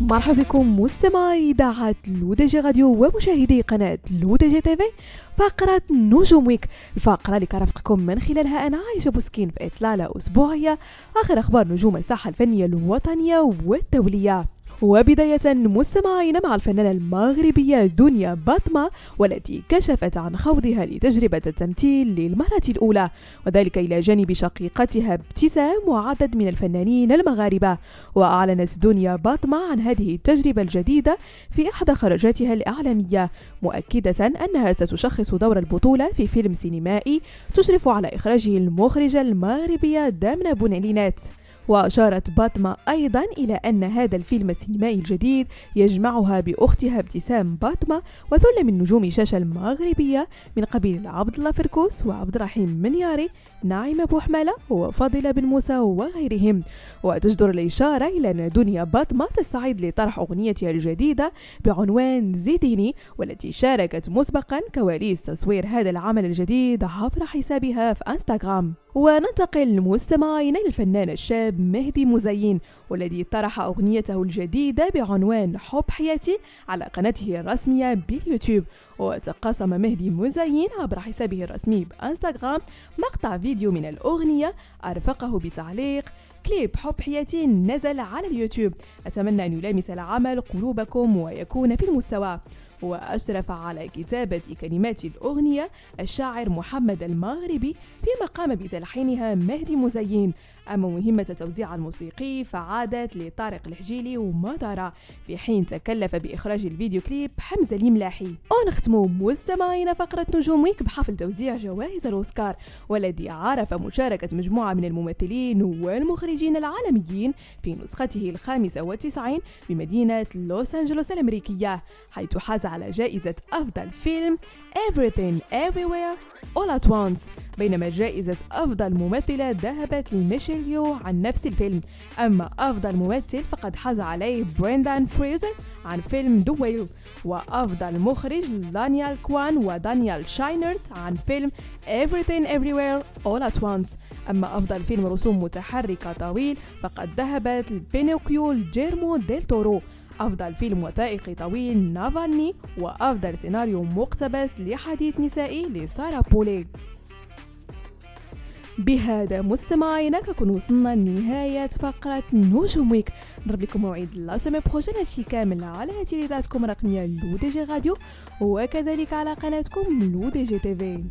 مرحبا بكم مستمعي إذاعة لودجي راديو ومشاهدي قناة لودجي تيفي فقرة نجوم week الفقرة اللي كرفقكم من خلالها أنا عايشة بوسكين في إطلالة أسبوعية. آخر أخبار نجوم الساحة الفنية الوطنية والدولية. وبداية مستمعين مع الفنانة المغربية دنيا باطمة والتي كشفت عن خوضها لتجربة التمثيل للمرة الأولى وذلك إلى جانب شقيقتها ابتسام وعدد من الفنانين المغاربة. وأعلنت دنيا باطمة عن هذه التجربة الجديدة في إحدى خرجاتها الإعلامية مؤكدة أنها ستشخص دور البطولة في فيلم سينمائي تشرف على إخراجه المخرجة المغربية دامنا بونالينات. وأشارت باتما أيضا إلى أن هذا الفيلم السينمائي الجديد يجمعها بأختها ابتسام باتما وثلة من نجوم الشاشة المغربية من قبيل عبد الله فركوس وعبد الرحيم منياري ناعمة بوحملة وفاضلة بن موسى وغيرهم. وتجدر الإشارة إلى أن دنيا باتما تستعد لطرح أغنيتها الجديدة بعنوان زيديني والتي شاركت مسبقا كواليس تصوير هذا العمل الجديد عبر حسابها في إنستغرام. وننتقل مستمعينا للفنان الشاب مهدي مزين والذي طرح أغنيته الجديدة بعنوان حب حياتي على قناته الرسمية باليوتيوب. وتقاسم مهدي مزين عبر حسابه الرسمي بإنستغرام مقطع فيديو من الأغنية أرفقه بتعليق كليب حب حياتي نزل على اليوتيوب أتمنى أن يلامس العمل قلوبكم ويكون في المستوى. وأشرف على كتابة كلمات الأغنية الشاعر محمد المغربي فيما قام بتلحينها مهدي مزين. أما مهمة توزيع الموسيقي فعادت لطارق الحجيلي ومدارة في حين تكلف بإخراج الفيديو كليب حمزة الملاحي. ونختم مستمعين فقرة نجوم week بحفل توزيع جوائز الأوسكار والذي عرف مشاركة مجموعة من الممثلين والمخرجين العالميين في نسخته الخامسة والتسعين بمدينة لوس أنجلوس الأمريكية حيث حاز على جائزة أفضل فيلم Everything Everywhere All at Once. بينما جائزة أفضل ممثلة ذهبت لميشيل يو عن نفس الفيلم. أما أفضل ممثل فقد حاز عليه بريندان فريزر عن فيلم The Whale وأفضل مخرج دانيال كوان ودانيال شاينرت عن فيلم Everything Everywhere All at Once. أما أفضل فيلم رسوم متحركة طويل فقد ذهبت لبينوكيو جيرمو ديل تورو. أفضل فيلم وثائقي طويل نافالني وأفضل سيناريو مقتبس لحديث نسائي لسارة بولي بهذا مستمعينا كنكون وصلنا لنهاية فقرة نجوم week. نضرب لكم موعد la semaine prochaine هادشي كامل على إذاعتكم الرقمية لودجي راديو وكذلك على قناتكم لودجي تيفي